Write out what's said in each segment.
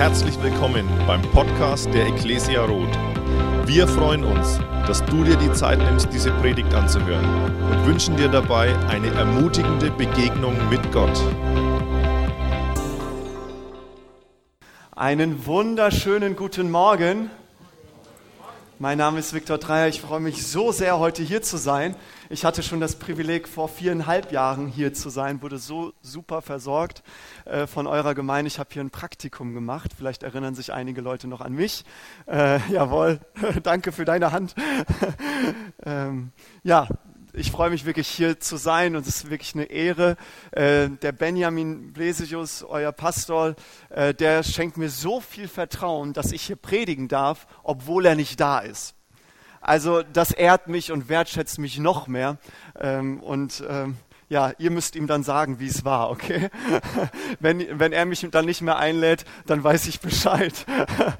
Herzlich willkommen beim Podcast der Ecclesia Roth. Wir freuen uns, dass du dir die Zeit nimmst, diese Predigt anzuhören und wünschen dir dabei eine ermutigende Begegnung mit Gott. Einen wunderschönen guten Morgen. Mein Name ist Viktor Dreier. Ich freue mich so sehr, heute hier zu sein. Ich hatte schon das Privileg, vor viereinhalb Jahren hier zu sein, wurde so super versorgt äh, von eurer Gemeinde. Ich habe hier ein Praktikum gemacht. Vielleicht erinnern sich einige Leute noch an mich. Äh, jawohl, danke für deine Hand. ähm, ja, ich freue mich wirklich hier zu sein und es ist wirklich eine Ehre. Äh, der Benjamin Blesius, euer Pastor, äh, der schenkt mir so viel Vertrauen, dass ich hier predigen darf, obwohl er nicht da ist. Also das ehrt mich und wertschätzt mich noch mehr. Ähm, und ähm, ja, ihr müsst ihm dann sagen, wie es war, okay? wenn, wenn er mich dann nicht mehr einlädt, dann weiß ich Bescheid.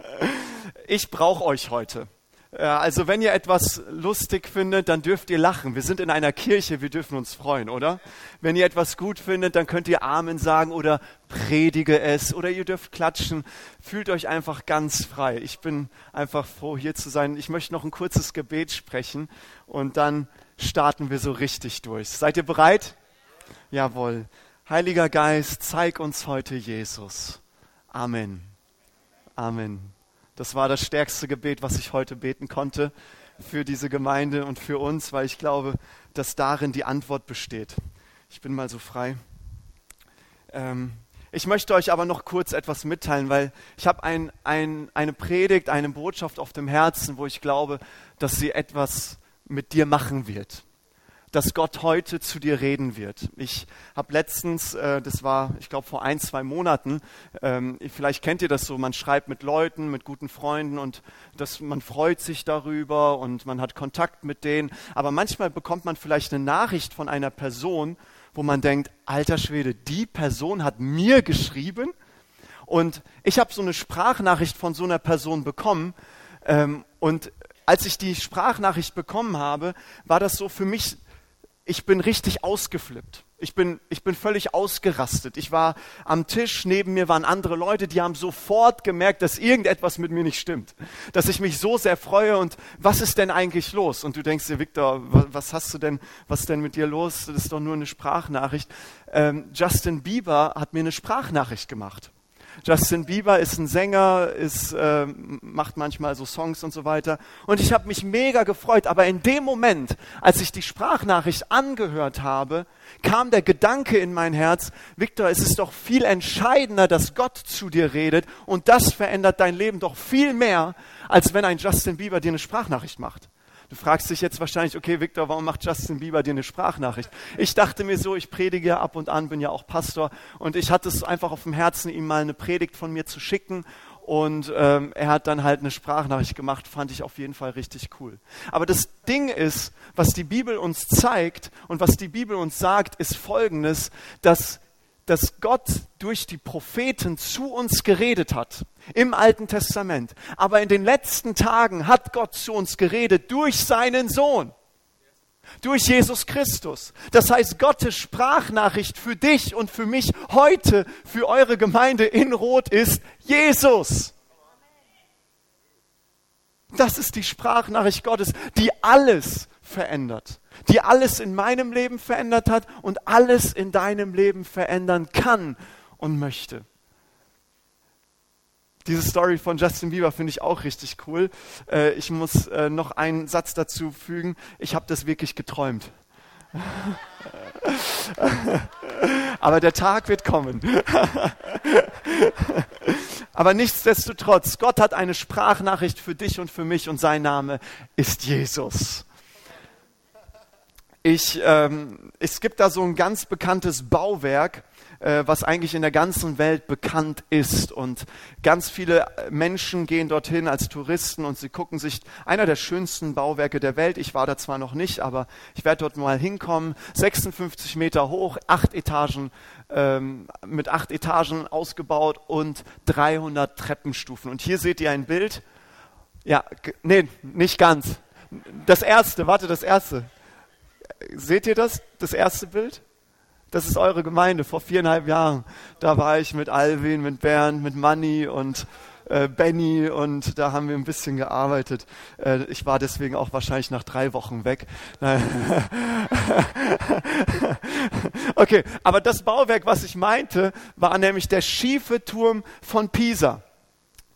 ich brauche euch heute. Also wenn ihr etwas lustig findet, dann dürft ihr lachen. Wir sind in einer Kirche, wir dürfen uns freuen, oder? Wenn ihr etwas gut findet, dann könnt ihr Amen sagen oder predige es oder ihr dürft klatschen. Fühlt euch einfach ganz frei. Ich bin einfach froh, hier zu sein. Ich möchte noch ein kurzes Gebet sprechen und dann starten wir so richtig durch. Seid ihr bereit? Jawohl. Heiliger Geist, zeig uns heute Jesus. Amen. Amen. Das war das stärkste Gebet, was ich heute beten konnte für diese Gemeinde und für uns, weil ich glaube, dass darin die Antwort besteht. Ich bin mal so frei. Ähm, ich möchte euch aber noch kurz etwas mitteilen, weil ich habe ein, ein, eine Predigt, eine Botschaft auf dem Herzen, wo ich glaube, dass sie etwas mit dir machen wird dass Gott heute zu dir reden wird. Ich habe letztens, äh, das war, ich glaube, vor ein, zwei Monaten, ähm, vielleicht kennt ihr das so, man schreibt mit Leuten, mit guten Freunden und das, man freut sich darüber und man hat Kontakt mit denen. Aber manchmal bekommt man vielleicht eine Nachricht von einer Person, wo man denkt, alter Schwede, die Person hat mir geschrieben. Und ich habe so eine Sprachnachricht von so einer Person bekommen. Ähm, und als ich die Sprachnachricht bekommen habe, war das so für mich ich bin richtig ausgeflippt. Ich bin, ich bin völlig ausgerastet. Ich war am Tisch, neben mir waren andere Leute, die haben sofort gemerkt, dass irgendetwas mit mir nicht stimmt. Dass ich mich so sehr freue und was ist denn eigentlich los? Und du denkst dir, Victor, was hast du denn, was denn mit dir los? Das ist doch nur eine Sprachnachricht. Ähm, Justin Bieber hat mir eine Sprachnachricht gemacht. Justin Bieber ist ein Sänger, ist, äh, macht manchmal so Songs und so weiter. Und ich habe mich mega gefreut. Aber in dem Moment, als ich die Sprachnachricht angehört habe, kam der Gedanke in mein Herz, Victor, es ist doch viel entscheidender, dass Gott zu dir redet. Und das verändert dein Leben doch viel mehr, als wenn ein Justin Bieber dir eine Sprachnachricht macht. Du fragst dich jetzt wahrscheinlich, okay, Victor, warum macht Justin Bieber dir eine Sprachnachricht? Ich dachte mir so, ich predige ab und an, bin ja auch Pastor und ich hatte es einfach auf dem Herzen, ihm mal eine Predigt von mir zu schicken und ähm, er hat dann halt eine Sprachnachricht gemacht, fand ich auf jeden Fall richtig cool. Aber das Ding ist, was die Bibel uns zeigt und was die Bibel uns sagt, ist folgendes, dass dass Gott durch die Propheten zu uns geredet hat im Alten Testament. Aber in den letzten Tagen hat Gott zu uns geredet durch seinen Sohn, durch Jesus Christus. Das heißt, Gottes Sprachnachricht für dich und für mich heute, für eure Gemeinde in Rot ist Jesus. Das ist die Sprachnachricht Gottes, die alles verändert die alles in meinem Leben verändert hat und alles in deinem Leben verändern kann und möchte. Diese Story von Justin Bieber finde ich auch richtig cool. Äh, ich muss äh, noch einen Satz dazu fügen. Ich habe das wirklich geträumt. Aber der Tag wird kommen. Aber nichtsdestotrotz, Gott hat eine Sprachnachricht für dich und für mich und sein Name ist Jesus. Ich, ähm, es gibt da so ein ganz bekanntes Bauwerk, äh, was eigentlich in der ganzen Welt bekannt ist. Und ganz viele Menschen gehen dorthin als Touristen und sie gucken sich einer der schönsten Bauwerke der Welt. Ich war da zwar noch nicht, aber ich werde dort mal hinkommen. 56 Meter hoch, acht Etagen, ähm, mit acht Etagen ausgebaut und 300 Treppenstufen. Und hier seht ihr ein Bild. Ja, nee, nicht ganz. Das erste, warte, das erste. Seht ihr das? Das erste Bild? Das ist eure Gemeinde vor viereinhalb Jahren. Da war ich mit Alvin, mit Bernd, mit Manny und äh, Benny und da haben wir ein bisschen gearbeitet. Äh, ich war deswegen auch wahrscheinlich nach drei Wochen weg. okay, aber das Bauwerk, was ich meinte, war nämlich der schiefe Turm von Pisa.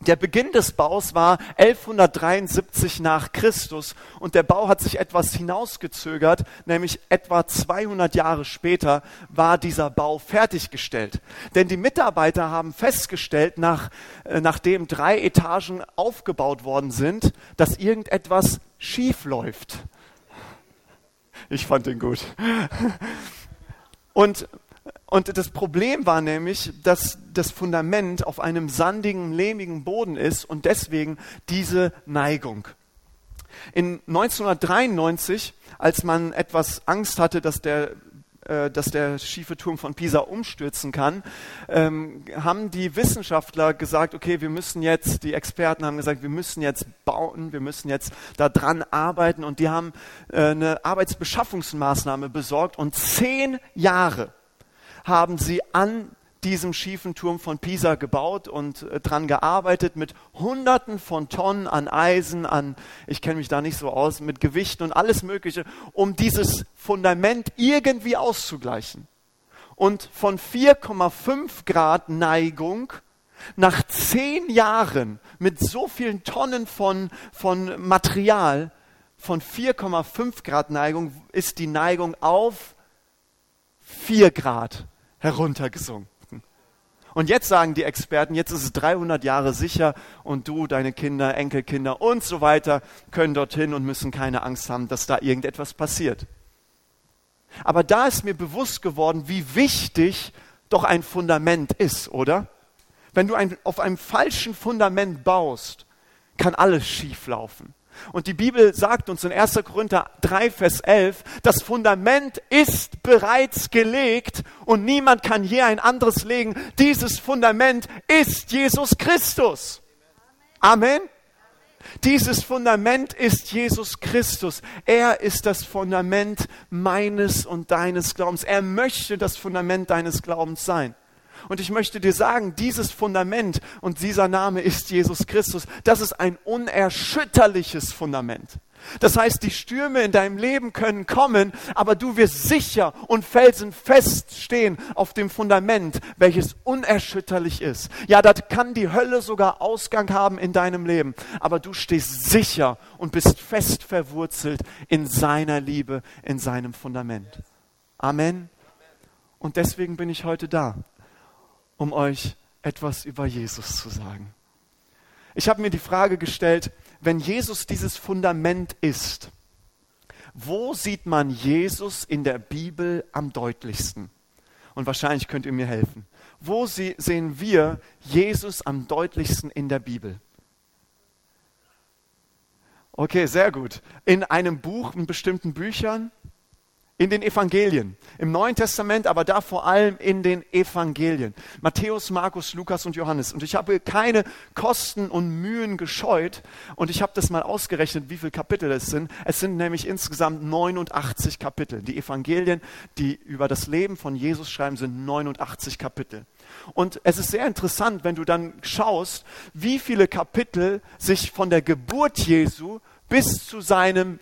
Der Beginn des Baus war 1173 nach Christus und der Bau hat sich etwas hinausgezögert, nämlich etwa 200 Jahre später war dieser Bau fertiggestellt. Denn die Mitarbeiter haben festgestellt, nach, äh, nachdem drei Etagen aufgebaut worden sind, dass irgendetwas schief läuft. Ich fand den gut. Und und das Problem war nämlich, dass das Fundament auf einem sandigen, lehmigen Boden ist und deswegen diese Neigung. In 1993, als man etwas Angst hatte, dass der äh, dass der schiefe Turm von Pisa umstürzen kann, ähm, haben die Wissenschaftler gesagt, okay, wir müssen jetzt, die Experten haben gesagt, wir müssen jetzt bauen, wir müssen jetzt daran arbeiten und die haben äh, eine Arbeitsbeschaffungsmaßnahme besorgt und zehn Jahre haben sie an diesem schiefen Turm von Pisa gebaut und äh, dran gearbeitet mit Hunderten von Tonnen an Eisen, an, ich kenne mich da nicht so aus, mit Gewichten und alles Mögliche, um dieses Fundament irgendwie auszugleichen. Und von 4,5 Grad Neigung nach zehn Jahren mit so vielen Tonnen von, von Material, von 4,5 Grad Neigung ist die Neigung auf 4 Grad heruntergesunken. Und jetzt sagen die Experten, jetzt ist es 300 Jahre sicher und du, deine Kinder, Enkelkinder und so weiter können dorthin und müssen keine Angst haben, dass da irgendetwas passiert. Aber da ist mir bewusst geworden, wie wichtig doch ein Fundament ist, oder? Wenn du ein, auf einem falschen Fundament baust, kann alles schieflaufen. Und die Bibel sagt uns in 1. Korinther 3, Vers 11, das Fundament ist bereits gelegt und niemand kann je ein anderes legen. Dieses Fundament ist Jesus Christus. Amen. Dieses Fundament ist Jesus Christus. Er ist das Fundament meines und deines Glaubens. Er möchte das Fundament deines Glaubens sein. Und ich möchte dir sagen, dieses Fundament und dieser Name ist Jesus Christus. Das ist ein unerschütterliches Fundament. Das heißt, die Stürme in deinem Leben können kommen, aber du wirst sicher und felsenfest stehen auf dem Fundament, welches unerschütterlich ist. Ja, da kann die Hölle sogar Ausgang haben in deinem Leben, aber du stehst sicher und bist fest verwurzelt in seiner Liebe, in seinem Fundament. Amen. Und deswegen bin ich heute da um euch etwas über Jesus zu sagen. Ich habe mir die Frage gestellt, wenn Jesus dieses Fundament ist, wo sieht man Jesus in der Bibel am deutlichsten? Und wahrscheinlich könnt ihr mir helfen. Wo sehen wir Jesus am deutlichsten in der Bibel? Okay, sehr gut. In einem Buch, in bestimmten Büchern, in den Evangelien. Im Neuen Testament, aber da vor allem in den Evangelien. Matthäus, Markus, Lukas und Johannes. Und ich habe keine Kosten und Mühen gescheut. Und ich habe das mal ausgerechnet, wie viele Kapitel es sind. Es sind nämlich insgesamt 89 Kapitel. Die Evangelien, die über das Leben von Jesus schreiben, sind 89 Kapitel. Und es ist sehr interessant, wenn du dann schaust, wie viele Kapitel sich von der Geburt Jesu bis zu seinem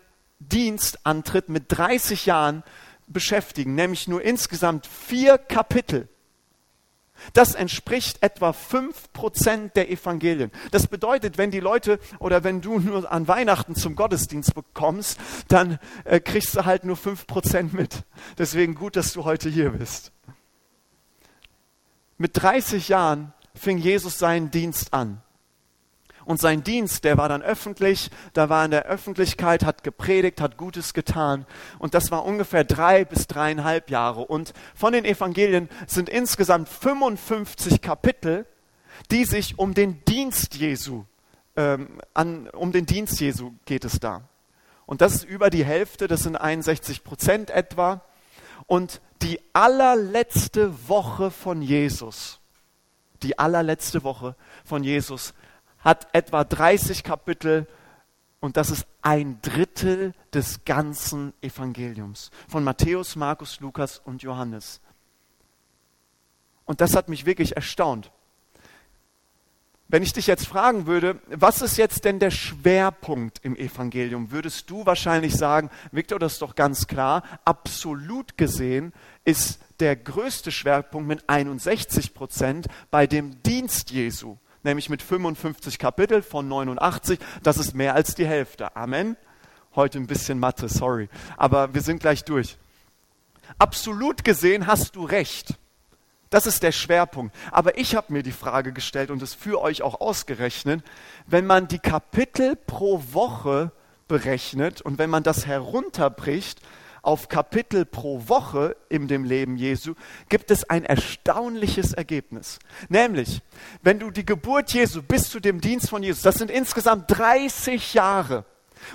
Dienstantritt mit 30 Jahren beschäftigen, nämlich nur insgesamt vier Kapitel. Das entspricht etwa 5% der Evangelien. Das bedeutet, wenn die Leute oder wenn du nur an Weihnachten zum Gottesdienst bekommst, dann äh, kriegst du halt nur 5% mit. Deswegen gut, dass du heute hier bist. Mit 30 Jahren fing Jesus seinen Dienst an. Und sein Dienst, der war dann öffentlich, da war in der Öffentlichkeit, hat gepredigt, hat Gutes getan. Und das war ungefähr drei bis dreieinhalb Jahre. Und von den Evangelien sind insgesamt 55 Kapitel, die sich um den Dienst Jesu, ähm, an, um den Dienst Jesu geht es da. Und das ist über die Hälfte, das sind 61 Prozent etwa. Und die allerletzte Woche von Jesus, die allerletzte Woche von Jesus hat etwa 30 Kapitel und das ist ein Drittel des ganzen Evangeliums von Matthäus, Markus, Lukas und Johannes. Und das hat mich wirklich erstaunt. Wenn ich dich jetzt fragen würde, was ist jetzt denn der Schwerpunkt im Evangelium, würdest du wahrscheinlich sagen, Victor, das ist doch ganz klar, absolut gesehen ist der größte Schwerpunkt mit 61 Prozent bei dem Dienst Jesu, nämlich mit 55 Kapitel von 89, das ist mehr als die Hälfte. Amen. Heute ein bisschen Mathe, sorry, aber wir sind gleich durch. Absolut gesehen hast du recht. Das ist der Schwerpunkt. Aber ich habe mir die Frage gestellt und es für euch auch ausgerechnet, wenn man die Kapitel pro Woche berechnet und wenn man das herunterbricht auf Kapitel pro Woche in dem Leben Jesu, gibt es ein erstaunliches Ergebnis. Nämlich, wenn du die Geburt Jesu bis zu dem Dienst von Jesus, das sind insgesamt 30 Jahre,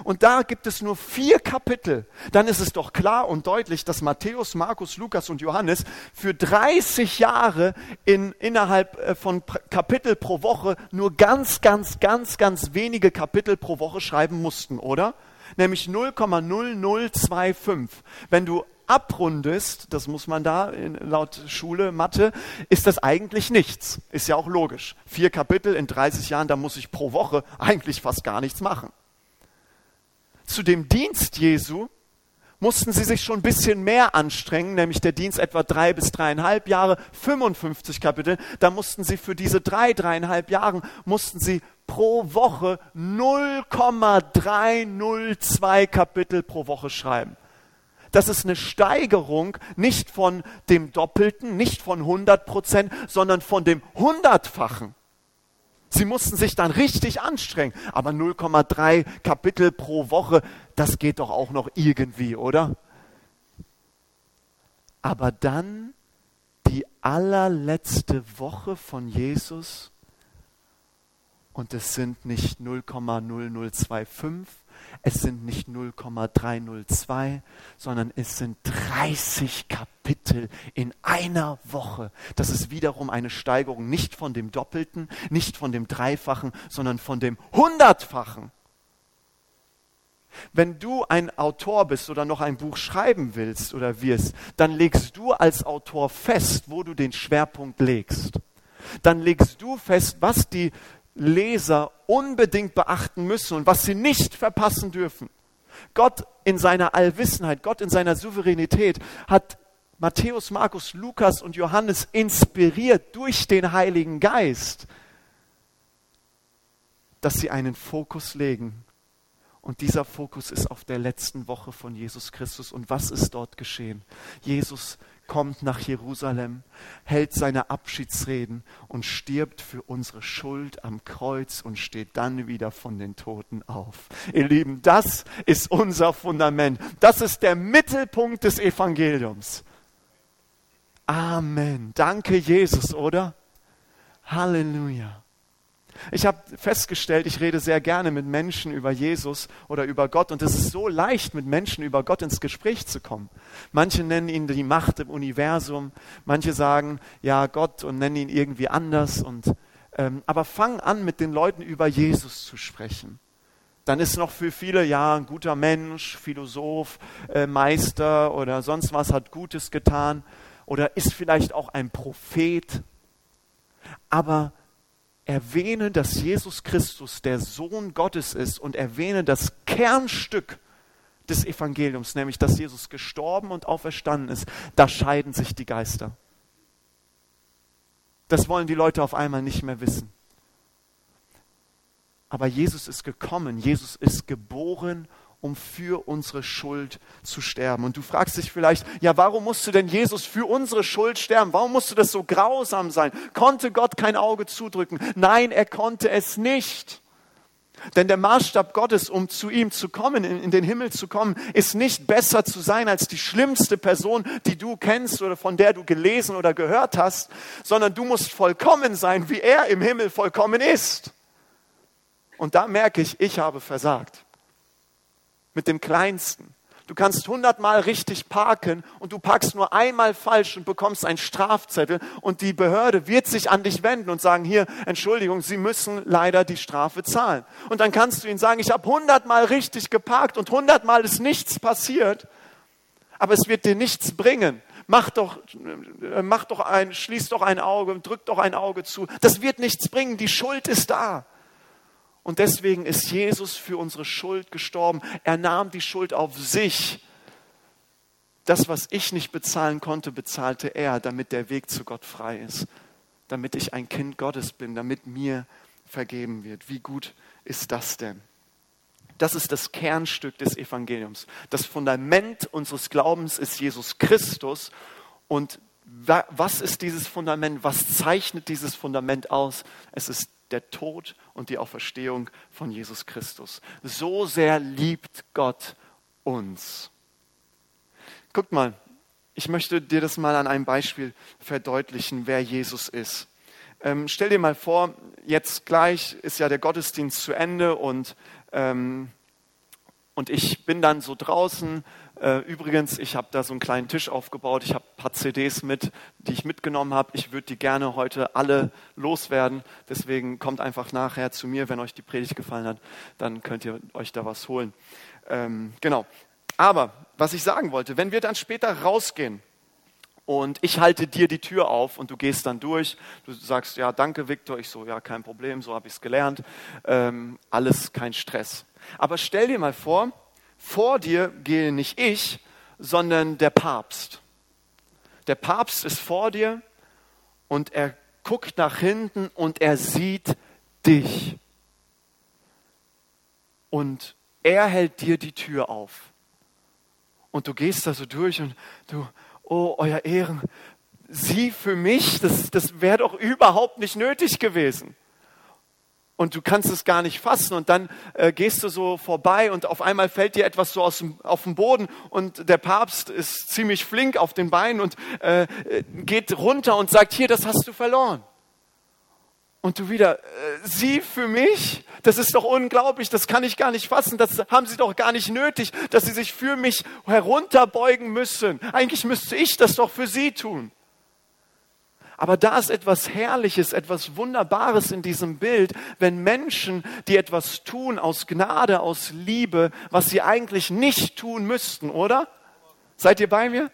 und da gibt es nur vier Kapitel, dann ist es doch klar und deutlich, dass Matthäus, Markus, Lukas und Johannes für 30 Jahre in, innerhalb äh, von Kapitel pro Woche nur ganz, ganz, ganz, ganz wenige Kapitel pro Woche schreiben mussten, oder? Nämlich 0,0025. Wenn du abrundest, das muss man da in, laut Schule, Mathe, ist das eigentlich nichts. Ist ja auch logisch. Vier Kapitel in 30 Jahren, da muss ich pro Woche eigentlich fast gar nichts machen zu dem Dienst Jesu mussten sie sich schon ein bisschen mehr anstrengen, nämlich der Dienst etwa drei bis dreieinhalb Jahre, 55 Kapitel. Da mussten sie für diese drei, dreieinhalb Jahre, mussten sie pro Woche 0,302 Kapitel pro Woche schreiben. Das ist eine Steigerung nicht von dem Doppelten, nicht von 100 Prozent, sondern von dem Hundertfachen. Sie mussten sich dann richtig anstrengen. Aber 0,3 Kapitel pro Woche, das geht doch auch noch irgendwie, oder? Aber dann die allerletzte Woche von Jesus und es sind nicht 0,0025, es sind nicht 0,302, sondern es sind 30 Kapitel in einer Woche. Das ist wiederum eine Steigerung nicht von dem Doppelten, nicht von dem Dreifachen, sondern von dem Hundertfachen. Wenn du ein Autor bist oder noch ein Buch schreiben willst oder wirst, dann legst du als Autor fest, wo du den Schwerpunkt legst. Dann legst du fest, was die Leser unbedingt beachten müssen und was sie nicht verpassen dürfen. Gott in seiner Allwissenheit, Gott in seiner Souveränität hat Matthäus, Markus, Lukas und Johannes inspiriert durch den Heiligen Geist, dass sie einen Fokus legen. Und dieser Fokus ist auf der letzten Woche von Jesus Christus. Und was ist dort geschehen? Jesus kommt nach Jerusalem, hält seine Abschiedsreden und stirbt für unsere Schuld am Kreuz und steht dann wieder von den Toten auf. Ihr Lieben, das ist unser Fundament. Das ist der Mittelpunkt des Evangeliums. Amen. Danke, Jesus, oder? Halleluja. Ich habe festgestellt, ich rede sehr gerne mit Menschen über Jesus oder über Gott und es ist so leicht, mit Menschen über Gott ins Gespräch zu kommen. Manche nennen ihn die Macht im Universum, manche sagen ja Gott und nennen ihn irgendwie anders. Und, ähm, aber fang an, mit den Leuten über Jesus zu sprechen. Dann ist noch für viele ja ein guter Mensch, Philosoph, äh, Meister oder sonst was hat Gutes getan oder ist vielleicht auch ein Prophet. Aber erwähne, dass Jesus Christus der Sohn Gottes ist und erwähne das Kernstück des Evangeliums, nämlich dass Jesus gestorben und auferstanden ist, da scheiden sich die Geister. Das wollen die Leute auf einmal nicht mehr wissen. Aber Jesus ist gekommen, Jesus ist geboren um für unsere Schuld zu sterben. Und du fragst dich vielleicht, ja, warum musste denn Jesus für unsere Schuld sterben? Warum musste das so grausam sein? Konnte Gott kein Auge zudrücken? Nein, er konnte es nicht. Denn der Maßstab Gottes, um zu ihm zu kommen, in, den Himmel zu kommen, ist nicht besser zu sein als die schlimmste Person, die du kennst oder von der du gelesen oder gehört hast, sondern du musst vollkommen sein, wie er im Himmel vollkommen ist. Und da merke ich, ich habe versagt mit dem Kleinsten. Du kannst hundertmal richtig parken und du parkst nur einmal falsch und bekommst einen Strafzettel und die Behörde wird sich an dich wenden und sagen, hier, Entschuldigung, Sie müssen leider die Strafe zahlen. Und dann kannst du ihnen sagen, ich habe hundertmal richtig geparkt und hundertmal ist nichts passiert, aber es wird dir nichts bringen, mach doch, äh, mach doch ein, schließ doch ein Auge, drück doch ein Auge zu. Das wird nichts bringen, die Schuld ist da. Und deswegen ist Jesus für unsere Schuld gestorben. Er nahm die Schuld auf sich. Das, was ich nicht bezahlen konnte, bezahlte er, damit der Weg zu Gott frei ist, damit ich ein Kind Gottes bin, damit mir vergeben wird. Wie gut ist das denn? Das ist das Kernstück des Evangeliums. Das Fundament unseres Glaubens ist Jesus Christus. Und was ist dieses Fundament? Was zeichnet dieses Fundament aus? Es ist der Tod und die Auferstehung von Jesus Christus. So sehr liebt Gott uns. Guckt mal, ich möchte dir das mal an einem Beispiel verdeutlichen, wer Jesus ist. Ähm, stell dir mal vor, jetzt gleich ist ja der Gottesdienst zu Ende und, ähm, und ich bin dann so draußen. Äh, übrigens, ich habe da so einen kleinen Tisch aufgebaut. Ich habe ein paar CDs mit, die ich mitgenommen habe. Ich würde die gerne heute alle loswerden. Deswegen kommt einfach nachher zu mir, wenn euch die Predigt gefallen hat. Dann könnt ihr euch da was holen. Ähm, genau. Aber was ich sagen wollte, wenn wir dann später rausgehen, und ich halte dir die Tür auf und du gehst dann durch. Du sagst, ja, danke, Viktor. Ich so, ja, kein Problem, so habe ich es gelernt. Ähm, alles kein Stress. Aber stell dir mal vor, vor dir gehe nicht ich, sondern der Papst. Der Papst ist vor dir und er guckt nach hinten und er sieht dich. Und er hält dir die Tür auf. Und du gehst da so durch und du, oh, euer Ehren, Sie für mich, das, das wäre doch überhaupt nicht nötig gewesen. Und du kannst es gar nicht fassen und dann äh, gehst du so vorbei und auf einmal fällt dir etwas so aus dem, auf den Boden und der Papst ist ziemlich flink auf den Beinen und äh, geht runter und sagt, hier, das hast du verloren. Und du wieder, äh, Sie für mich? Das ist doch unglaublich, das kann ich gar nicht fassen, das haben Sie doch gar nicht nötig, dass Sie sich für mich herunterbeugen müssen. Eigentlich müsste ich das doch für Sie tun. Aber da ist etwas Herrliches, etwas Wunderbares in diesem Bild, wenn Menschen, die etwas tun aus Gnade, aus Liebe, was sie eigentlich nicht tun müssten, oder? Seid ihr bei mir?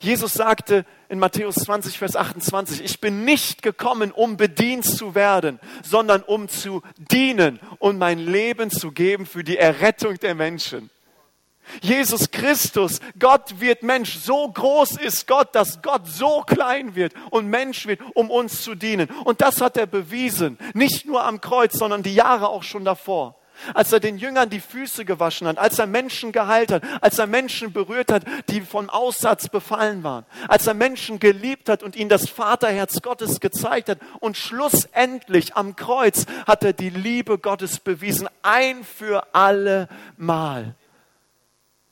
Jesus sagte in Matthäus 20, Vers 28, ich bin nicht gekommen, um bedient zu werden, sondern um zu dienen und mein Leben zu geben für die Errettung der Menschen. Jesus Christus, Gott wird Mensch. So groß ist Gott, dass Gott so klein wird und Mensch wird, um uns zu dienen. Und das hat er bewiesen. Nicht nur am Kreuz, sondern die Jahre auch schon davor als er den Jüngern die Füße gewaschen hat, als er Menschen geheilt hat, als er Menschen berührt hat, die vom Aussatz befallen waren, als er Menschen geliebt hat und ihnen das Vaterherz Gottes gezeigt hat und schlussendlich am Kreuz hat er die Liebe Gottes bewiesen, ein für alle Mal.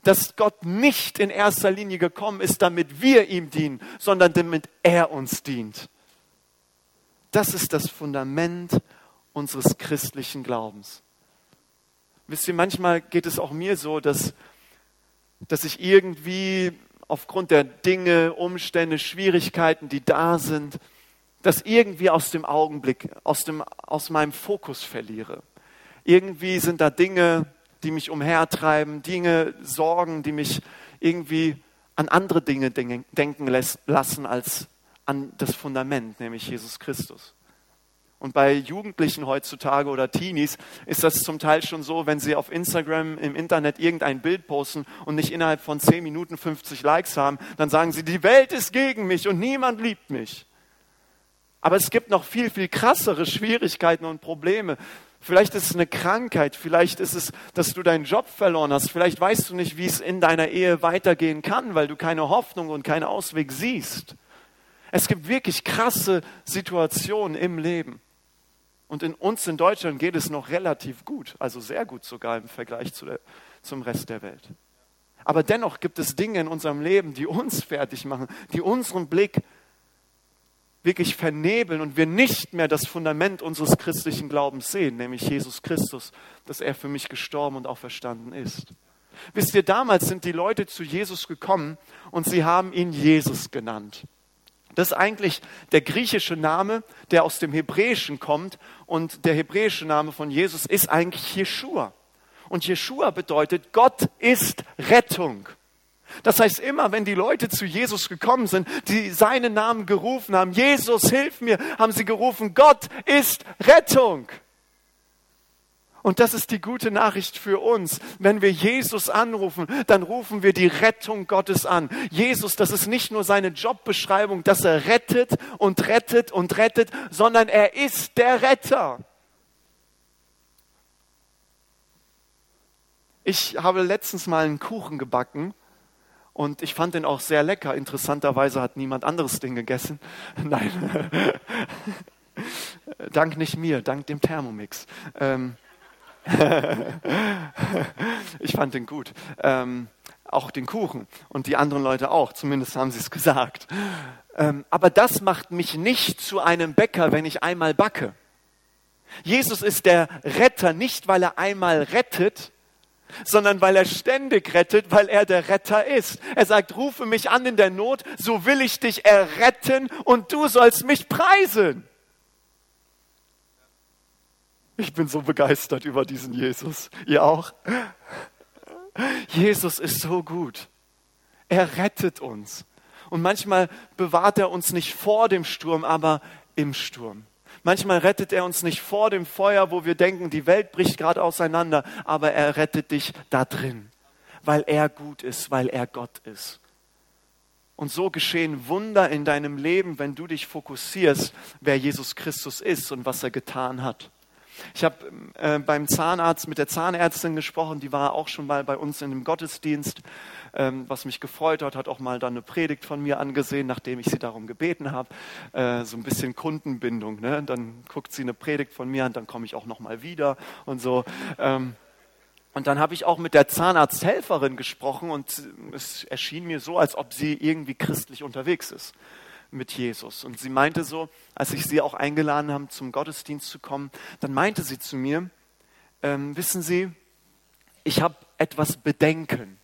Dass Gott nicht in erster Linie gekommen ist, damit wir ihm dienen, sondern damit er uns dient. Das ist das Fundament unseres christlichen Glaubens. Wisst ihr, manchmal geht es auch mir so, dass, dass ich irgendwie aufgrund der Dinge, Umstände, Schwierigkeiten, die da sind, das irgendwie aus dem Augenblick, aus, dem, aus meinem Fokus verliere. Irgendwie sind da Dinge, die mich umhertreiben, Dinge, Sorgen, die mich irgendwie an andere Dinge denken lassen als an das Fundament, nämlich Jesus Christus. Und bei Jugendlichen heutzutage oder Teenies ist das zum Teil schon so, wenn sie auf Instagram im Internet irgendein Bild posten und nicht innerhalb von 10 Minuten 50 Likes haben, dann sagen sie, die Welt ist gegen mich und niemand liebt mich. Aber es gibt noch viel, viel krassere Schwierigkeiten und Probleme. Vielleicht ist es eine Krankheit, vielleicht ist es, dass du deinen Job verloren hast, vielleicht weißt du nicht, wie es in deiner Ehe weitergehen kann, weil du keine Hoffnung und keinen Ausweg siehst. Es gibt wirklich krasse Situationen im Leben. Und in uns in Deutschland geht es noch relativ gut, also sehr gut sogar im Vergleich zu der, zum Rest der Welt. Aber dennoch gibt es Dinge in unserem Leben, die uns fertig machen, die unseren Blick wirklich vernebeln und wir nicht mehr das Fundament unseres christlichen Glaubens sehen, nämlich Jesus Christus, dass er für mich gestorben und auch verstanden ist. Wisst ihr, damals sind die Leute zu Jesus gekommen und sie haben ihn Jesus genannt. Das ist eigentlich der griechische Name, der aus dem Hebräischen kommt. Und der hebräische Name von Jesus ist eigentlich Jeshua. Und Jeshua bedeutet, Gott ist Rettung. Das heißt, immer wenn die Leute zu Jesus gekommen sind, die seinen Namen gerufen haben, Jesus, hilf mir, haben sie gerufen, Gott ist Rettung. Und das ist die gute Nachricht für uns. Wenn wir Jesus anrufen, dann rufen wir die Rettung Gottes an. Jesus, das ist nicht nur seine Jobbeschreibung, dass er rettet und rettet und rettet, sondern er ist der Retter. Ich habe letztens mal einen Kuchen gebacken und ich fand den auch sehr lecker. Interessanterweise hat niemand anderes den gegessen. Nein. dank nicht mir, dank dem Thermomix. Ähm ich fand den gut. Ähm, auch den Kuchen und die anderen Leute auch, zumindest haben sie es gesagt. Ähm, aber das macht mich nicht zu einem Bäcker, wenn ich einmal backe. Jesus ist der Retter, nicht weil er einmal rettet, sondern weil er ständig rettet, weil er der Retter ist. Er sagt, rufe mich an in der Not, so will ich dich erretten und du sollst mich preisen. Ich bin so begeistert über diesen Jesus. Ihr auch? Jesus ist so gut. Er rettet uns. Und manchmal bewahrt er uns nicht vor dem Sturm, aber im Sturm. Manchmal rettet er uns nicht vor dem Feuer, wo wir denken, die Welt bricht gerade auseinander, aber er rettet dich da drin, weil er gut ist, weil er Gott ist. Und so geschehen Wunder in deinem Leben, wenn du dich fokussierst, wer Jesus Christus ist und was er getan hat. Ich habe äh, beim Zahnarzt mit der Zahnärztin gesprochen, die war auch schon mal bei uns in dem Gottesdienst, ähm, was mich gefreut hat, hat auch mal dann eine Predigt von mir angesehen, nachdem ich sie darum gebeten habe. Äh, so ein bisschen Kundenbindung. Ne? Dann guckt sie eine Predigt von mir an, dann komme ich auch noch mal wieder und so. Ähm, und dann habe ich auch mit der Zahnarzthelferin gesprochen und es erschien mir so, als ob sie irgendwie christlich unterwegs ist mit Jesus. Und sie meinte so, als ich sie auch eingeladen habe, zum Gottesdienst zu kommen, dann meinte sie zu mir, ähm, wissen Sie, ich habe etwas Bedenken.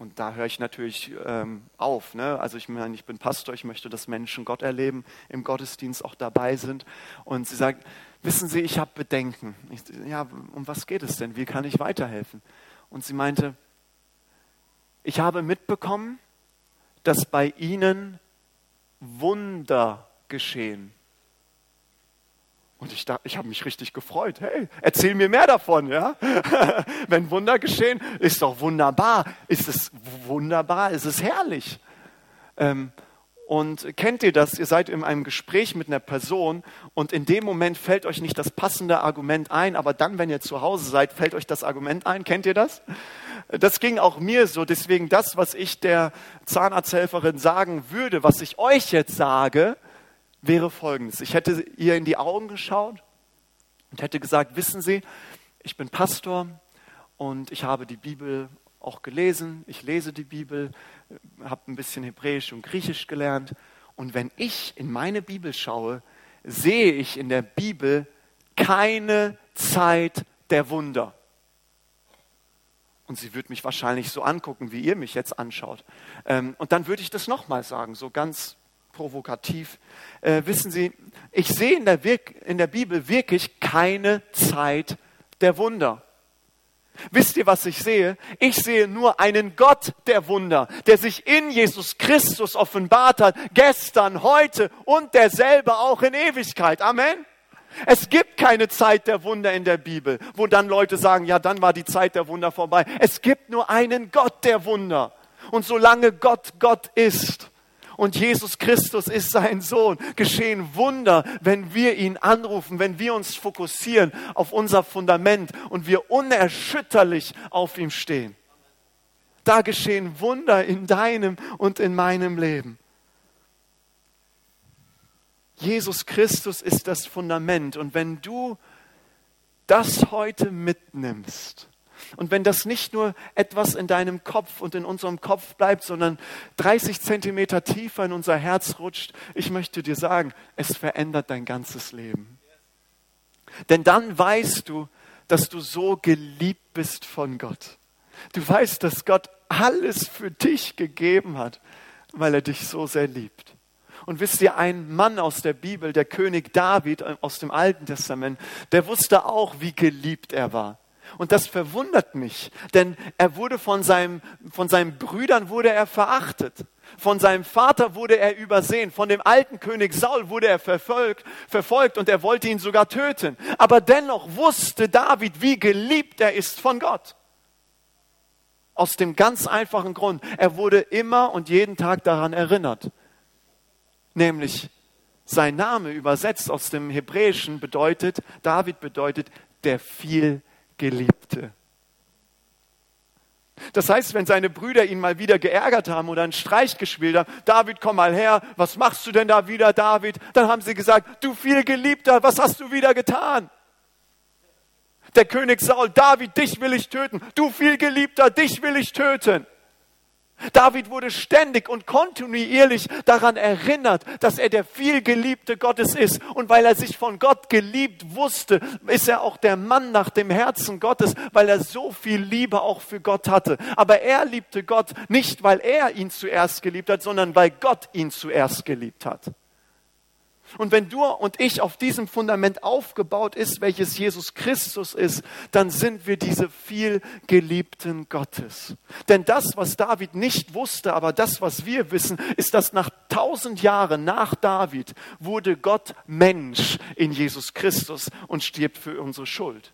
Und da höre ich natürlich ähm, auf. Ne? Also ich meine, ich bin Pastor, ich möchte, dass Menschen Gott erleben, im Gottesdienst auch dabei sind. Und sie sagt, wissen Sie, ich habe Bedenken. Ich, ja, um was geht es denn? Wie kann ich weiterhelfen? Und sie meinte, ich habe mitbekommen, dass bei Ihnen Wunder geschehen. Und ich ich habe mich richtig gefreut. Hey, erzähl mir mehr davon, ja? Wenn Wunder geschehen, ist doch wunderbar. Ist es wunderbar? Ist es herrlich? Ähm, und kennt ihr das? Ihr seid in einem Gespräch mit einer Person und in dem Moment fällt euch nicht das passende Argument ein, aber dann, wenn ihr zu Hause seid, fällt euch das Argument ein. Kennt ihr das? Das ging auch mir so. Deswegen das, was ich der Zahnarzthelferin sagen würde, was ich euch jetzt sage, wäre folgendes. Ich hätte ihr in die Augen geschaut und hätte gesagt, wissen Sie, ich bin Pastor und ich habe die Bibel auch gelesen. Ich lese die Bibel, habe ein bisschen Hebräisch und Griechisch gelernt. Und wenn ich in meine Bibel schaue, sehe ich in der Bibel keine Zeit der Wunder. Und sie wird mich wahrscheinlich so angucken, wie ihr mich jetzt anschaut. Ähm, und dann würde ich das nochmal sagen, so ganz provokativ. Äh, wissen Sie, ich sehe in der, in der Bibel wirklich keine Zeit der Wunder. Wisst ihr, was ich sehe? Ich sehe nur einen Gott der Wunder, der sich in Jesus Christus offenbart hat, gestern, heute und derselbe auch in Ewigkeit. Amen. Es gibt keine Zeit der Wunder in der Bibel, wo dann Leute sagen, ja, dann war die Zeit der Wunder vorbei. Es gibt nur einen Gott der Wunder. Und solange Gott Gott ist und Jesus Christus ist sein Sohn, geschehen Wunder, wenn wir ihn anrufen, wenn wir uns fokussieren auf unser Fundament und wir unerschütterlich auf ihm stehen. Da geschehen Wunder in deinem und in meinem Leben. Jesus Christus ist das Fundament. Und wenn du das heute mitnimmst, und wenn das nicht nur etwas in deinem Kopf und in unserem Kopf bleibt, sondern 30 Zentimeter tiefer in unser Herz rutscht, ich möchte dir sagen, es verändert dein ganzes Leben. Denn dann weißt du, dass du so geliebt bist von Gott. Du weißt, dass Gott alles für dich gegeben hat, weil er dich so sehr liebt. Und wisst ihr, ein Mann aus der Bibel, der König David aus dem Alten Testament, der wusste auch, wie geliebt er war. Und das verwundert mich, denn er wurde von, seinem, von seinen Brüdern wurde er verachtet. Von seinem Vater wurde er übersehen. Von dem alten König Saul wurde er verfolgt, verfolgt und er wollte ihn sogar töten. Aber dennoch wusste David, wie geliebt er ist von Gott. Aus dem ganz einfachen Grund, er wurde immer und jeden Tag daran erinnert. Nämlich sein Name übersetzt aus dem Hebräischen bedeutet, David bedeutet der vielgeliebte. Das heißt, wenn seine Brüder ihn mal wieder geärgert haben oder einen Streich gespielt haben, David, komm mal her, was machst du denn da wieder, David? Dann haben sie gesagt, du vielgeliebter, was hast du wieder getan? Der König Saul, David, dich will ich töten. Du vielgeliebter, dich will ich töten. David wurde ständig und kontinuierlich daran erinnert, dass er der vielgeliebte Gottes ist. Und weil er sich von Gott geliebt wusste, ist er auch der Mann nach dem Herzen Gottes, weil er so viel Liebe auch für Gott hatte. Aber er liebte Gott nicht, weil er ihn zuerst geliebt hat, sondern weil Gott ihn zuerst geliebt hat. Und wenn du und ich auf diesem Fundament aufgebaut ist, welches Jesus Christus ist, dann sind wir diese viel geliebten Gottes. Denn das, was David nicht wusste, aber das, was wir wissen, ist, dass nach tausend Jahren nach David wurde Gott Mensch in Jesus Christus und stirbt für unsere Schuld.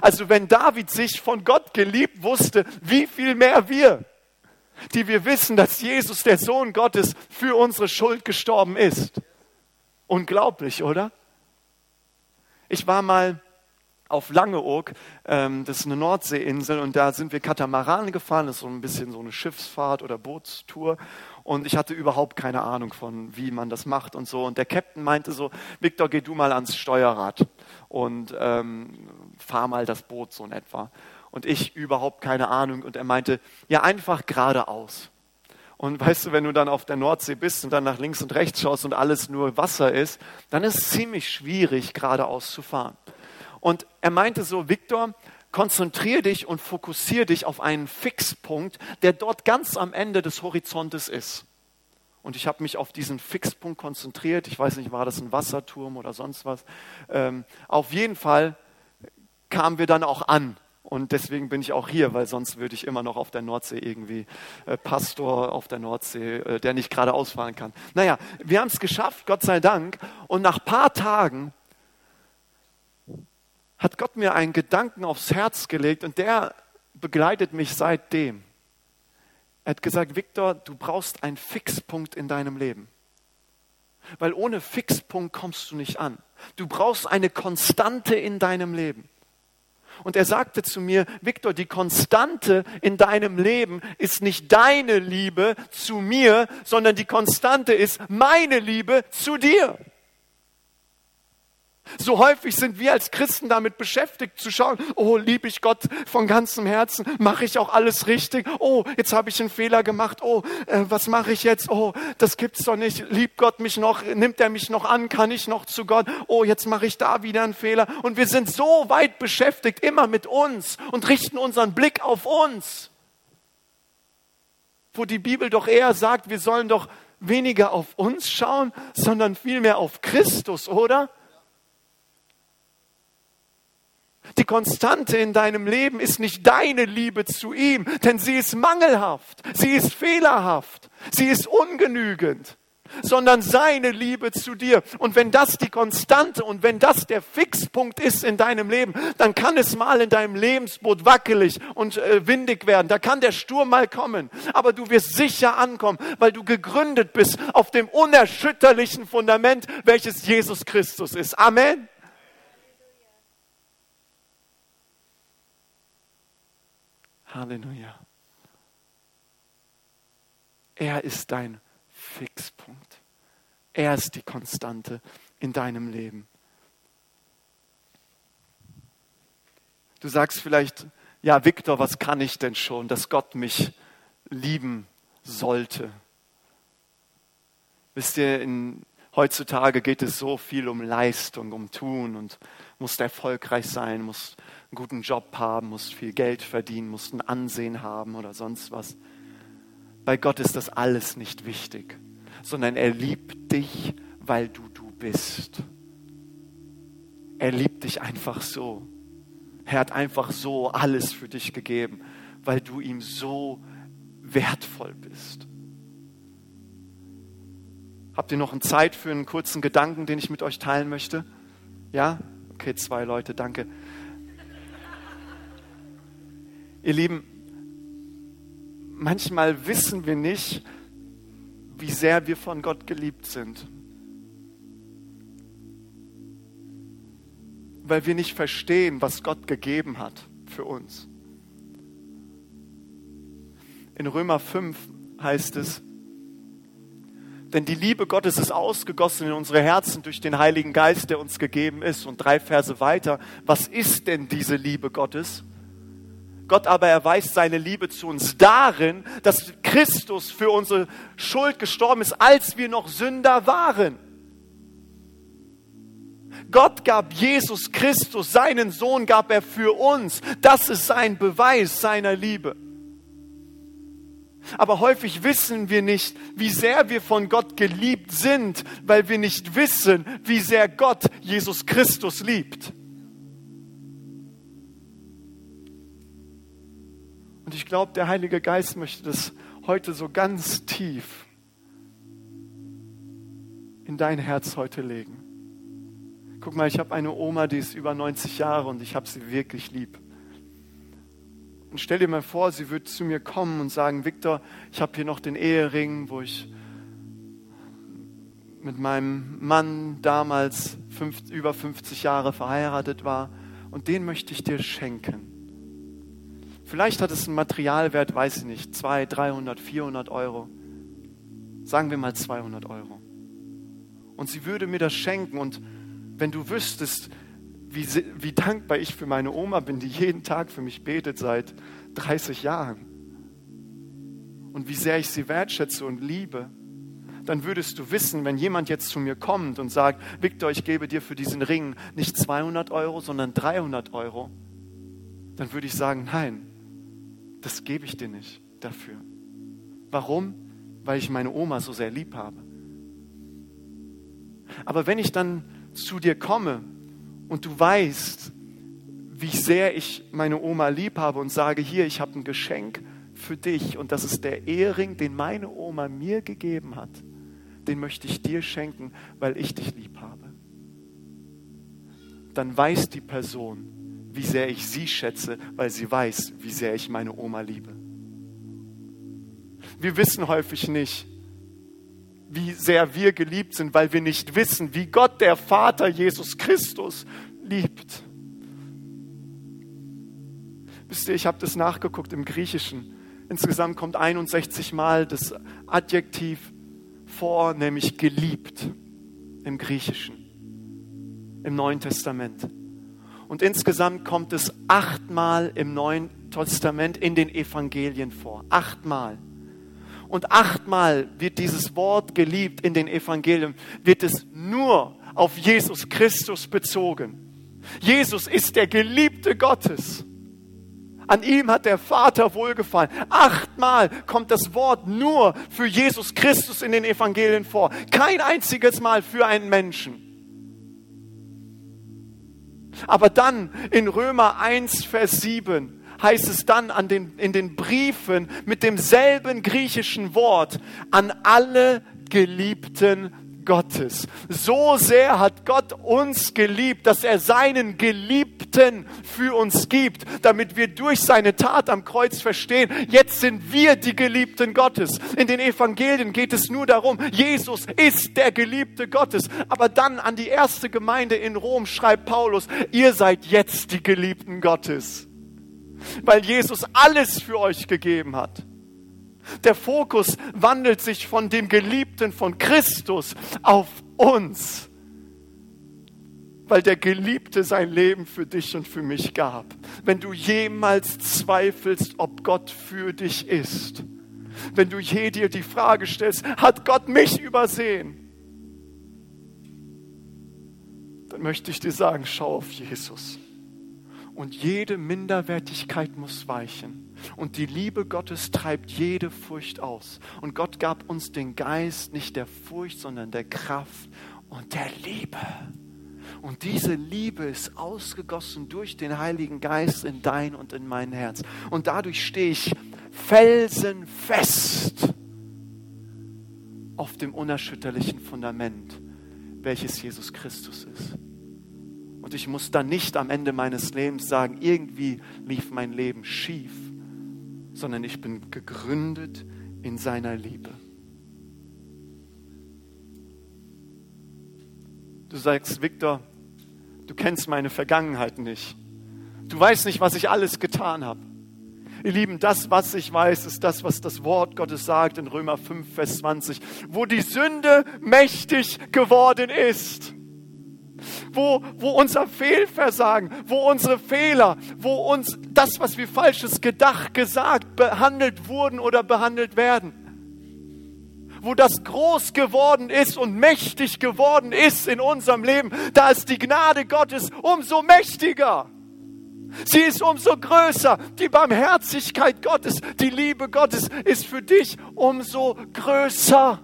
Also wenn David sich von Gott geliebt wusste, wie viel mehr wir, die wir wissen, dass Jesus, der Sohn Gottes, für unsere Schuld gestorben ist. Unglaublich, oder? Ich war mal auf Langeoog, ähm, das ist eine Nordseeinsel, und da sind wir Katamaran gefahren, das ist so ein bisschen so eine Schiffsfahrt oder Bootstour. Und ich hatte überhaupt keine Ahnung von, wie man das macht und so. Und der Captain meinte so, Victor, geh du mal ans Steuerrad und ähm, fahr mal das Boot so in etwa. Und ich überhaupt keine Ahnung. Und er meinte, ja, einfach geradeaus. Und weißt du, wenn du dann auf der Nordsee bist und dann nach links und rechts schaust und alles nur Wasser ist, dann ist es ziemlich schwierig, geradeaus zu fahren. Und er meinte so, Viktor, konzentriere dich und fokussiere dich auf einen Fixpunkt, der dort ganz am Ende des Horizontes ist. Und ich habe mich auf diesen Fixpunkt konzentriert. Ich weiß nicht, war das ein Wasserturm oder sonst was. Ähm, auf jeden Fall kamen wir dann auch an und deswegen bin ich auch hier, weil sonst würde ich immer noch auf der Nordsee irgendwie äh, Pastor auf der Nordsee, äh, der nicht gerade ausfahren kann. Naja, wir haben es geschafft, Gott sei Dank. Und nach paar Tagen hat Gott mir einen Gedanken aufs Herz gelegt und der begleitet mich seitdem. Er hat gesagt, Viktor, du brauchst einen Fixpunkt in deinem Leben. Weil ohne Fixpunkt kommst du nicht an. Du brauchst eine Konstante in deinem Leben. Und er sagte zu mir, Viktor, die Konstante in deinem Leben ist nicht deine Liebe zu mir, sondern die Konstante ist meine Liebe zu dir. So häufig sind wir als Christen damit beschäftigt zu schauen, oh, liebe ich Gott von ganzem Herzen, mache ich auch alles richtig, oh, jetzt habe ich einen Fehler gemacht, oh, äh, was mache ich jetzt, oh, das gibt's doch nicht, liebt Gott mich noch, nimmt er mich noch an, kann ich noch zu Gott, oh, jetzt mache ich da wieder einen Fehler. Und wir sind so weit beschäftigt, immer mit uns und richten unseren Blick auf uns. Wo die Bibel doch eher sagt, wir sollen doch weniger auf uns schauen, sondern vielmehr auf Christus, oder? Die Konstante in deinem Leben ist nicht deine Liebe zu ihm, denn sie ist mangelhaft, sie ist fehlerhaft, sie ist ungenügend, sondern seine Liebe zu dir. Und wenn das die Konstante und wenn das der Fixpunkt ist in deinem Leben, dann kann es mal in deinem Lebensboot wackelig und äh, windig werden. Da kann der Sturm mal kommen, aber du wirst sicher ankommen, weil du gegründet bist auf dem unerschütterlichen Fundament, welches Jesus Christus ist. Amen. Halleluja. Er ist dein Fixpunkt. Er ist die Konstante in deinem Leben. Du sagst vielleicht, ja, Viktor, was kann ich denn schon, dass Gott mich lieben sollte? Wisst ihr, in, heutzutage geht es so viel um Leistung, um Tun und musst erfolgreich sein, musst einen guten Job haben, musst viel Geld verdienen, musst ein Ansehen haben oder sonst was. Bei Gott ist das alles nicht wichtig, sondern er liebt dich, weil du du bist. Er liebt dich einfach so. Er hat einfach so alles für dich gegeben, weil du ihm so wertvoll bist. Habt ihr noch eine Zeit für einen kurzen Gedanken, den ich mit euch teilen möchte? Ja? Okay, zwei Leute, danke. Ihr Lieben, manchmal wissen wir nicht, wie sehr wir von Gott geliebt sind. Weil wir nicht verstehen, was Gott gegeben hat für uns. In Römer 5 heißt es, denn die Liebe Gottes ist ausgegossen in unsere Herzen durch den Heiligen Geist, der uns gegeben ist. Und drei Verse weiter, was ist denn diese Liebe Gottes? Gott aber erweist seine Liebe zu uns darin, dass Christus für unsere Schuld gestorben ist, als wir noch Sünder waren. Gott gab Jesus Christus, seinen Sohn gab er für uns. Das ist sein Beweis seiner Liebe. Aber häufig wissen wir nicht, wie sehr wir von Gott geliebt sind, weil wir nicht wissen, wie sehr Gott Jesus Christus liebt. Und ich glaube, der Heilige Geist möchte das heute so ganz tief in dein Herz heute legen. Guck mal, ich habe eine Oma, die ist über 90 Jahre und ich habe sie wirklich lieb. Und stell dir mal vor, sie würde zu mir kommen und sagen, Viktor, ich habe hier noch den Ehering, wo ich mit meinem Mann damals fünf, über 50 Jahre verheiratet war und den möchte ich dir schenken. Vielleicht hat es einen Materialwert, weiß ich nicht, 200, 300, 400 Euro. Sagen wir mal 200 Euro. Und sie würde mir das schenken und wenn du wüsstest, wie, wie dankbar ich für meine Oma bin, die jeden Tag für mich betet seit 30 Jahren. Und wie sehr ich sie wertschätze und liebe. Dann würdest du wissen, wenn jemand jetzt zu mir kommt und sagt, Victor, ich gebe dir für diesen Ring nicht 200 Euro, sondern 300 Euro, dann würde ich sagen, nein, das gebe ich dir nicht dafür. Warum? Weil ich meine Oma so sehr lieb habe. Aber wenn ich dann zu dir komme und du weißt, wie sehr ich meine Oma lieb habe und sage, hier, ich habe ein Geschenk für dich und das ist der Ehering, den meine Oma mir gegeben hat, den möchte ich dir schenken, weil ich dich lieb habe. Dann weiß die Person, wie sehr ich sie schätze, weil sie weiß, wie sehr ich meine Oma liebe. Wir wissen häufig nicht, wie sehr wir geliebt sind, weil wir nicht wissen, wie Gott der Vater Jesus Christus liebt. Wisst ihr, ich habe das nachgeguckt im Griechischen. Insgesamt kommt 61 Mal das Adjektiv vor, nämlich geliebt im Griechischen, im Neuen Testament. Und insgesamt kommt es achtmal im Neuen Testament in den Evangelien vor. Achtmal. Und achtmal wird dieses Wort geliebt in den Evangelien, wird es nur auf Jesus Christus bezogen. Jesus ist der Geliebte Gottes. An ihm hat der Vater wohlgefallen. Achtmal kommt das Wort nur für Jesus Christus in den Evangelien vor. Kein einziges Mal für einen Menschen. Aber dann in Römer 1, Vers 7 heißt es dann an den, in den Briefen mit demselben griechischen Wort an alle Geliebten Gottes. So sehr hat Gott uns geliebt, dass er seinen Geliebten für uns gibt, damit wir durch seine Tat am Kreuz verstehen, jetzt sind wir die Geliebten Gottes. In den Evangelien geht es nur darum, Jesus ist der Geliebte Gottes. Aber dann an die erste Gemeinde in Rom schreibt Paulus, ihr seid jetzt die Geliebten Gottes weil Jesus alles für euch gegeben hat. Der Fokus wandelt sich von dem Geliebten von Christus auf uns, weil der Geliebte sein Leben für dich und für mich gab. Wenn du jemals zweifelst, ob Gott für dich ist, wenn du je dir die Frage stellst, hat Gott mich übersehen? Dann möchte ich dir sagen, schau auf Jesus. Und jede Minderwertigkeit muss weichen. Und die Liebe Gottes treibt jede Furcht aus. Und Gott gab uns den Geist nicht der Furcht, sondern der Kraft und der Liebe. Und diese Liebe ist ausgegossen durch den Heiligen Geist in dein und in mein Herz. Und dadurch stehe ich felsenfest auf dem unerschütterlichen Fundament, welches Jesus Christus ist. Und ich muss dann nicht am Ende meines Lebens sagen, irgendwie lief mein Leben schief, sondern ich bin gegründet in seiner Liebe. Du sagst, Viktor, du kennst meine Vergangenheit nicht. Du weißt nicht, was ich alles getan habe. Ihr Lieben, das, was ich weiß, ist das, was das Wort Gottes sagt in Römer 5, Vers 20, wo die Sünde mächtig geworden ist. Wo, wo unser Fehlversagen, wo unsere Fehler, wo uns das, was wir falsches gedacht, gesagt, behandelt wurden oder behandelt werden. Wo das groß geworden ist und mächtig geworden ist in unserem Leben, da ist die Gnade Gottes umso mächtiger. Sie ist umso größer. Die Barmherzigkeit Gottes, die Liebe Gottes ist für dich umso größer.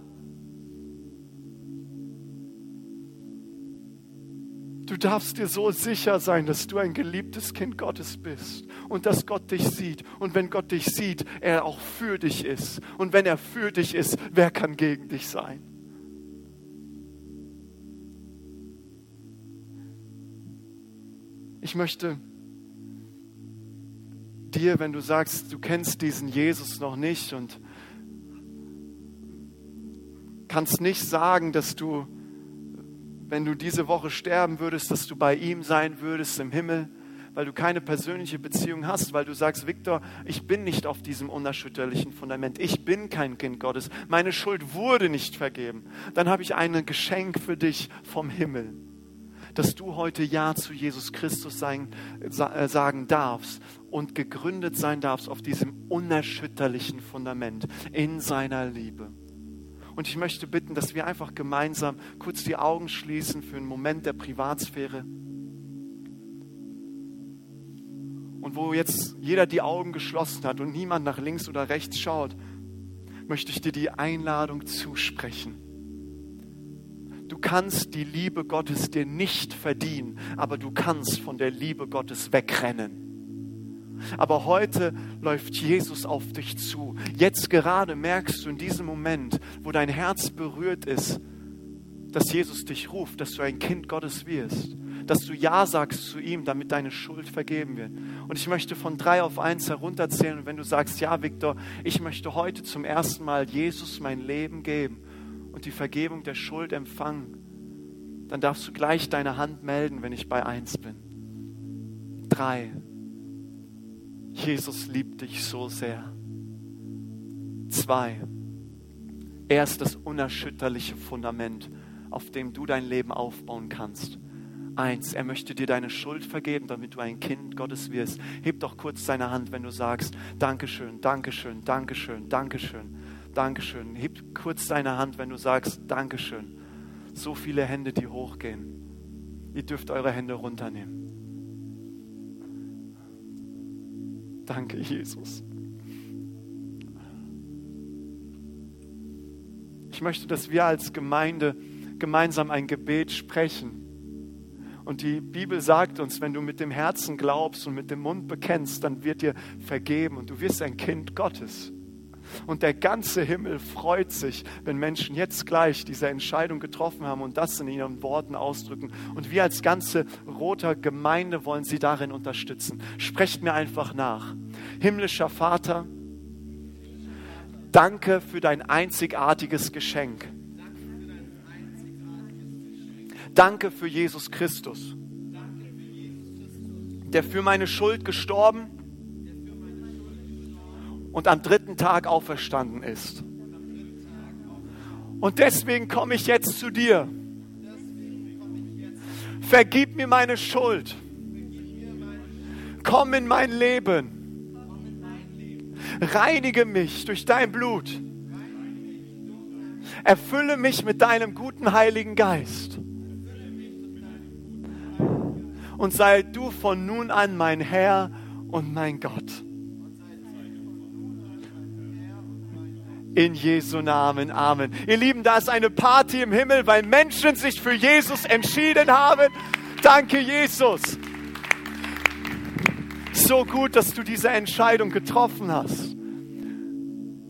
Du darfst dir so sicher sein, dass du ein geliebtes Kind Gottes bist und dass Gott dich sieht. Und wenn Gott dich sieht, er auch für dich ist. Und wenn er für dich ist, wer kann gegen dich sein? Ich möchte dir, wenn du sagst, du kennst diesen Jesus noch nicht und kannst nicht sagen, dass du, wenn du diese Woche sterben würdest, dass du bei ihm sein würdest im Himmel, weil du keine persönliche Beziehung hast, weil du sagst, Viktor, ich bin nicht auf diesem unerschütterlichen Fundament, ich bin kein Kind Gottes, meine Schuld wurde nicht vergeben, dann habe ich ein Geschenk für dich vom Himmel dass du heute Ja zu Jesus Christus sein, äh, sagen darfst und gegründet sein darfst auf diesem unerschütterlichen Fundament in seiner Liebe. Und ich möchte bitten, dass wir einfach gemeinsam kurz die Augen schließen für einen Moment der Privatsphäre. Und wo jetzt jeder die Augen geschlossen hat und niemand nach links oder rechts schaut, möchte ich dir die Einladung zusprechen Du kannst die Liebe Gottes dir nicht verdienen, aber du kannst von der Liebe Gottes wegrennen. Aber heute läuft Jesus auf dich zu. Jetzt gerade merkst du in diesem Moment, wo dein Herz berührt ist, dass Jesus dich ruft, dass du ein Kind Gottes wirst, dass du Ja sagst zu ihm, damit deine Schuld vergeben wird. Und ich möchte von drei auf eins herunterzählen. Und wenn du sagst, ja, Viktor, ich möchte heute zum ersten Mal Jesus mein Leben geben, und die Vergebung der Schuld empfangen, dann darfst du gleich deine Hand melden, wenn ich bei eins bin. Drei. Jesus liebt dich so sehr. Zwei. Er ist das unerschütterliche Fundament, auf dem du dein Leben aufbauen kannst. Eins, er möchte dir deine Schuld vergeben, damit du ein Kind Gottes wirst. Heb doch kurz deine Hand, wenn du sagst, Dankeschön, Dankeschön, Dankeschön, Dankeschön. Dankeschön. Heb kurz deine Hand, wenn du sagst, Dankeschön. So viele Hände, die hochgehen. Ihr dürft eure Hände runternehmen. Danke, Jesus. Ich möchte, dass wir als Gemeinde gemeinsam ein Gebet sprechen. Und die Bibel sagt uns, wenn du mit dem Herzen glaubst und mit dem Mund bekennst, dann wird dir vergeben und du wirst ein Kind Gottes. Und der ganze Himmel freut sich, wenn Menschen jetzt gleich diese Entscheidung getroffen haben und das in ihren Worten ausdrücken. Und wir als ganze roter Gemeinde wollen sie darin unterstützen. Sprecht mir einfach nach. Himmlischer Vater, danke für dein einzigartiges Geschenk. Danke für Jesus Christus, der für meine Schuld gestorben und am dritten Tag auferstanden ist. Und deswegen komme ich jetzt zu dir. Vergib mir meine Schuld. Komm in mein Leben. Reinige mich durch dein Blut. Erfülle mich mit deinem guten Heiligen Geist. Und sei du von nun an mein Herr und mein Gott. In Jesu Namen. Amen. Ihr Lieben, da ist eine Party im Himmel, weil Menschen sich für Jesus entschieden haben. Danke, Jesus. So gut, dass du diese Entscheidung getroffen hast.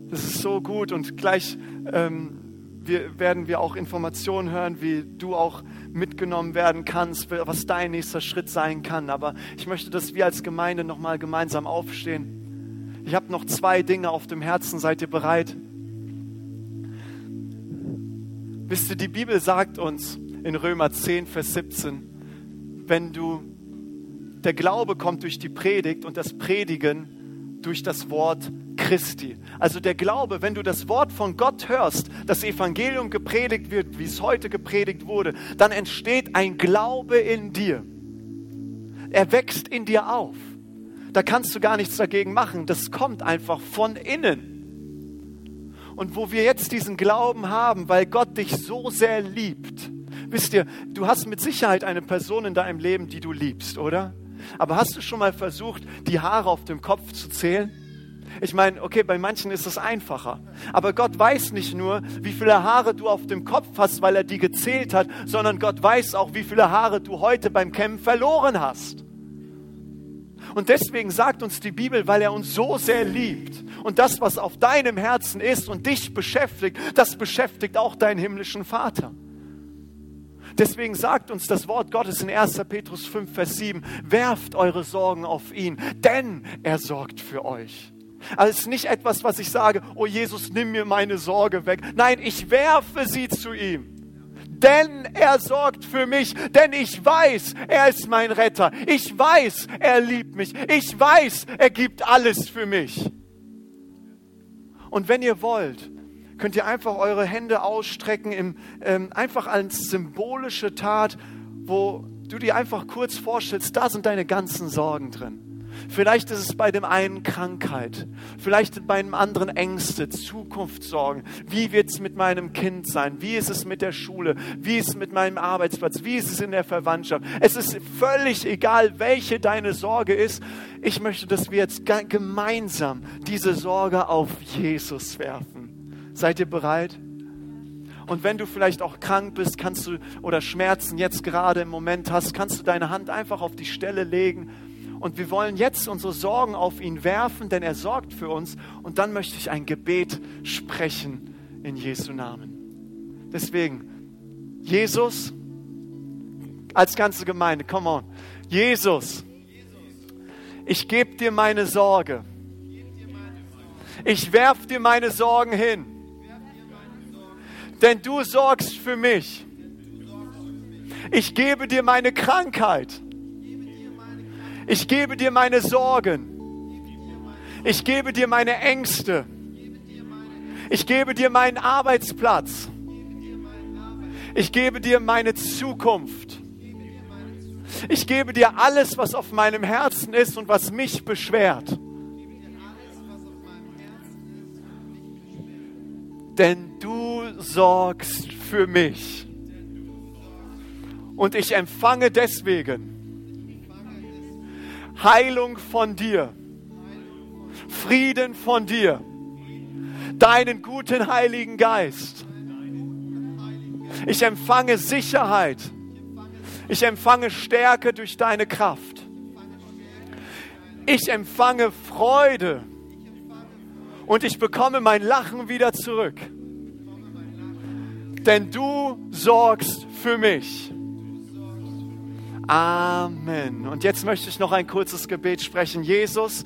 Das ist so gut und gleich ähm, wir, werden wir auch Informationen hören, wie du auch mitgenommen werden kannst, was dein nächster Schritt sein kann. Aber ich möchte, dass wir als Gemeinde nochmal gemeinsam aufstehen. Ich habe noch zwei Dinge auf dem Herzen. Seid ihr bereit? Wisst ihr, die Bibel sagt uns in Römer 10, Vers 17, wenn du, der Glaube kommt durch die Predigt und das Predigen durch das Wort Christi. Also der Glaube, wenn du das Wort von Gott hörst, das Evangelium gepredigt wird, wie es heute gepredigt wurde, dann entsteht ein Glaube in dir. Er wächst in dir auf. Da kannst du gar nichts dagegen machen. Das kommt einfach von innen. Und wo wir jetzt diesen Glauben haben, weil Gott dich so sehr liebt, wisst ihr, du hast mit Sicherheit eine Person in deinem Leben, die du liebst, oder? Aber hast du schon mal versucht, die Haare auf dem Kopf zu zählen? Ich meine, okay, bei manchen ist es einfacher. Aber Gott weiß nicht nur, wie viele Haare du auf dem Kopf hast, weil er die gezählt hat, sondern Gott weiß auch, wie viele Haare du heute beim Kämmen verloren hast. Und deswegen sagt uns die Bibel, weil er uns so sehr liebt und das, was auf deinem Herzen ist und dich beschäftigt, das beschäftigt auch deinen himmlischen Vater. Deswegen sagt uns das Wort Gottes in 1. Petrus 5, Vers 7, werft eure Sorgen auf ihn, denn er sorgt für euch. Also es ist nicht etwas, was ich sage, oh Jesus, nimm mir meine Sorge weg. Nein, ich werfe sie zu ihm. Denn er sorgt für mich, denn ich weiß, er ist mein Retter. Ich weiß, er liebt mich. Ich weiß, er gibt alles für mich. Und wenn ihr wollt, könnt ihr einfach eure Hände ausstrecken, im, ähm, einfach als symbolische Tat, wo du dir einfach kurz vorstellst, da sind deine ganzen Sorgen drin. Vielleicht ist es bei dem einen Krankheit, vielleicht bei dem anderen Ängste, Zukunftssorgen. Wie wird es mit meinem Kind sein? Wie ist es mit der Schule? Wie ist es mit meinem Arbeitsplatz? Wie ist es in der Verwandtschaft? Es ist völlig egal, welche deine Sorge ist. Ich möchte, dass wir jetzt gemeinsam diese Sorge auf Jesus werfen. Seid ihr bereit? Und wenn du vielleicht auch krank bist, kannst du oder Schmerzen jetzt gerade im Moment hast, kannst du deine Hand einfach auf die Stelle legen und wir wollen jetzt unsere Sorgen auf ihn werfen, denn er sorgt für uns. Und dann möchte ich ein Gebet sprechen in Jesu Namen. Deswegen, Jesus, als ganze Gemeinde, come on. Jesus, ich gebe dir meine Sorge. Ich werf dir meine Sorgen hin. Denn du sorgst für mich. Ich gebe dir meine Krankheit. Ich gebe dir meine Sorgen. Ich gebe dir meine Ängste. Ich gebe dir meinen Arbeitsplatz. Ich gebe dir meine Zukunft. Ich gebe dir alles, was auf meinem Herzen ist und was mich beschwert. Denn du sorgst für mich. Und ich empfange deswegen Heilung von dir, Frieden von dir, deinen guten Heiligen Geist. Ich empfange Sicherheit. Ich empfange Stärke durch deine Kraft. Ich empfange Freude. Und ich bekomme mein Lachen wieder zurück. Denn du sorgst für mich. Amen. Und jetzt möchte ich noch ein kurzes Gebet sprechen. Jesus,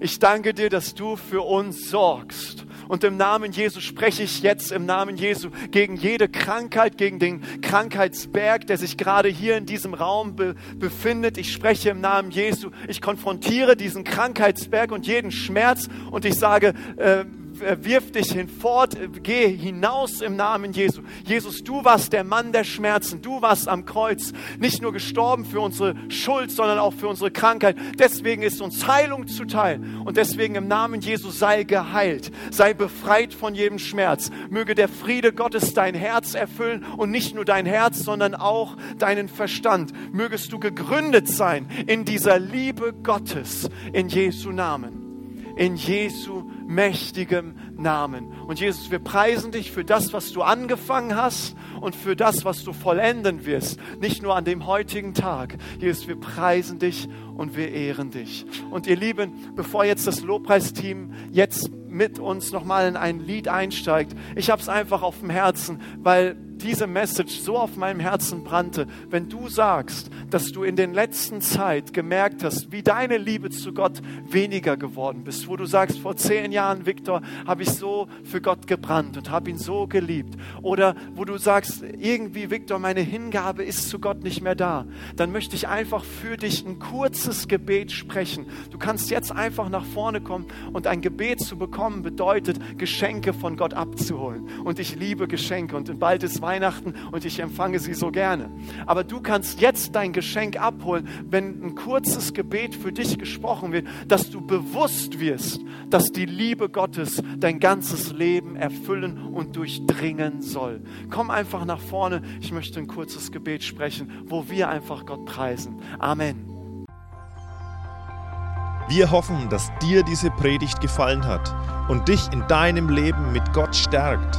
ich danke dir, dass du für uns sorgst. Und im Namen Jesu spreche ich jetzt im Namen Jesu gegen jede Krankheit, gegen den Krankheitsberg, der sich gerade hier in diesem Raum be befindet. Ich spreche im Namen Jesu. Ich konfrontiere diesen Krankheitsberg und jeden Schmerz und ich sage, äh, wirf dich hinfort, geh hinaus im Namen Jesu. Jesus, du warst der Mann der Schmerzen, du warst am Kreuz, nicht nur gestorben für unsere Schuld, sondern auch für unsere Krankheit. Deswegen ist uns Heilung zuteil und deswegen im Namen Jesu sei geheilt, sei befreit von jedem Schmerz. Möge der Friede Gottes dein Herz erfüllen und nicht nur dein Herz, sondern auch deinen Verstand. Mögest du gegründet sein in dieser Liebe Gottes in Jesu Namen. In Jesu mächtigem Namen. Und Jesus, wir preisen dich für das, was du angefangen hast und für das, was du vollenden wirst. Nicht nur an dem heutigen Tag. Jesus, wir preisen dich und wir ehren dich. Und ihr Lieben, bevor jetzt das Lobpreisteam jetzt mit uns nochmal in ein Lied einsteigt, ich habe es einfach auf dem Herzen, weil diese Message so auf meinem Herzen brannte, wenn du sagst, dass du in den letzten Zeit gemerkt hast, wie deine Liebe zu Gott weniger geworden bist, wo du sagst, vor zehn Jahren, Viktor, habe ich so für Gott gebrannt und habe ihn so geliebt, oder wo du sagst, irgendwie, Viktor, meine Hingabe ist zu Gott nicht mehr da, dann möchte ich einfach für dich ein kurzes Gebet sprechen. Du kannst jetzt einfach nach vorne kommen und ein Gebet zu bekommen bedeutet, Geschenke von Gott abzuholen. Und ich liebe Geschenke und bald ist Weihnachten und ich empfange sie so gerne. Aber du kannst jetzt dein Geschenk abholen, wenn ein kurzes Gebet für dich gesprochen wird, dass du bewusst wirst, dass die Liebe Gottes dein ganzes Leben erfüllen und durchdringen soll. Komm einfach nach vorne. Ich möchte ein kurzes Gebet sprechen, wo wir einfach Gott preisen. Amen. Wir hoffen, dass dir diese Predigt gefallen hat und dich in deinem Leben mit Gott stärkt.